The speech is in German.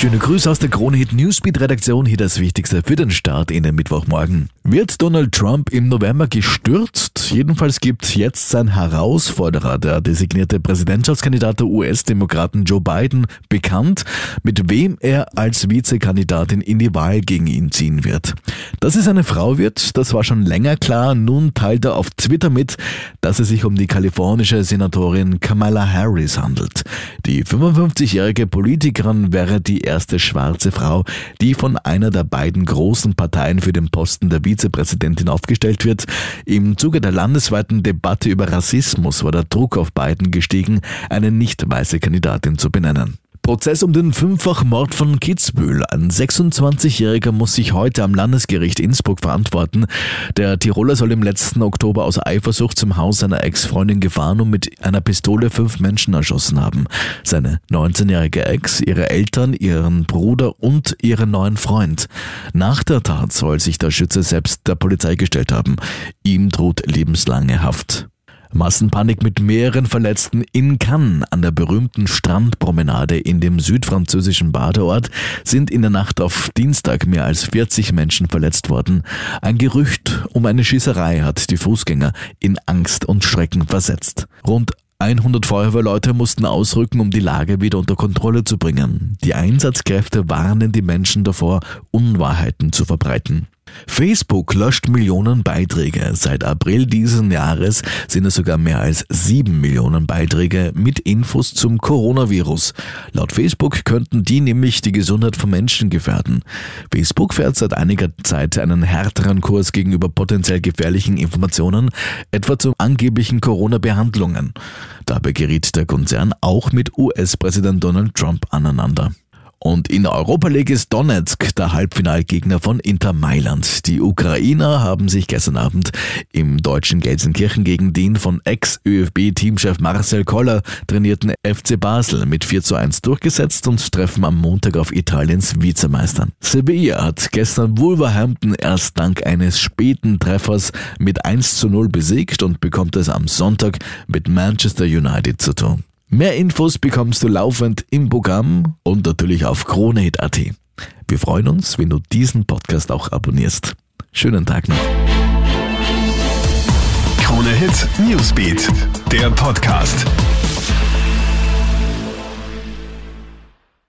Schöne Grüße aus der Kronehit Newsbeat Redaktion. Hier das Wichtigste für den Start in den Mittwochmorgen. Wird Donald Trump im November gestürzt? Jedenfalls gibt jetzt sein Herausforderer, der designierte Präsidentschaftskandidat der US-Demokraten Joe Biden, bekannt, mit wem er als Vizekandidatin in die Wahl gegen ihn ziehen wird. Dass es eine Frau wird, das war schon länger klar. Nun teilt er auf Twitter mit, dass es sich um die kalifornische Senatorin Kamala Harris handelt. Die 55-jährige Politikerin wäre die erste schwarze Frau, die von einer der beiden großen Parteien für den Posten der Vizepräsidentin aufgestellt wird. Im Zuge der landesweiten Debatte über Rassismus war der Druck auf Biden gestiegen, eine nicht weiße Kandidatin zu benennen. Prozess um den Fünffachmord von Kitzbühel. Ein 26-Jähriger muss sich heute am Landesgericht Innsbruck verantworten. Der Tiroler soll im letzten Oktober aus Eifersucht zum Haus seiner Ex-Freundin gefahren und mit einer Pistole fünf Menschen erschossen haben. Seine 19-jährige Ex, ihre Eltern, ihren Bruder und ihren neuen Freund. Nach der Tat soll sich der Schütze selbst der Polizei gestellt haben. Ihm droht lebenslange Haft. Massenpanik mit mehreren Verletzten in Cannes an der berühmten Strandpromenade in dem südfranzösischen Badeort sind in der Nacht auf Dienstag mehr als 40 Menschen verletzt worden. Ein Gerücht um eine Schießerei hat die Fußgänger in Angst und Schrecken versetzt. Rund 100 Feuerwehrleute mussten ausrücken, um die Lage wieder unter Kontrolle zu bringen. Die Einsatzkräfte warnen die Menschen davor, Unwahrheiten zu verbreiten. Facebook löscht Millionen Beiträge. Seit April diesen Jahres sind es sogar mehr als sieben Millionen Beiträge mit Infos zum Coronavirus. Laut Facebook könnten die nämlich die Gesundheit von Menschen gefährden. Facebook fährt seit einiger Zeit einen härteren Kurs gegenüber potenziell gefährlichen Informationen, etwa zu angeblichen Corona-Behandlungen. Dabei geriet der Konzern auch mit US-Präsident Donald Trump aneinander. Und in der Europa League ist Donetsk der Halbfinalgegner von Inter Mailand. Die Ukrainer haben sich gestern Abend im deutschen Gelsenkirchen gegen den von Ex-ÖFB-Teamchef Marcel Koller trainierten FC Basel mit 4 zu 1 durchgesetzt und treffen am Montag auf Italiens Vizemeister. Sevilla hat gestern Wolverhampton erst dank eines späten Treffers mit 1 zu 0 besiegt und bekommt es am Sonntag mit Manchester United zu tun. Mehr Infos bekommst du laufend im Programm und natürlich auf KroneHit.at. Wir freuen uns, wenn du diesen Podcast auch abonnierst. Schönen Tag noch. KroneHit Newsbeat, der Podcast.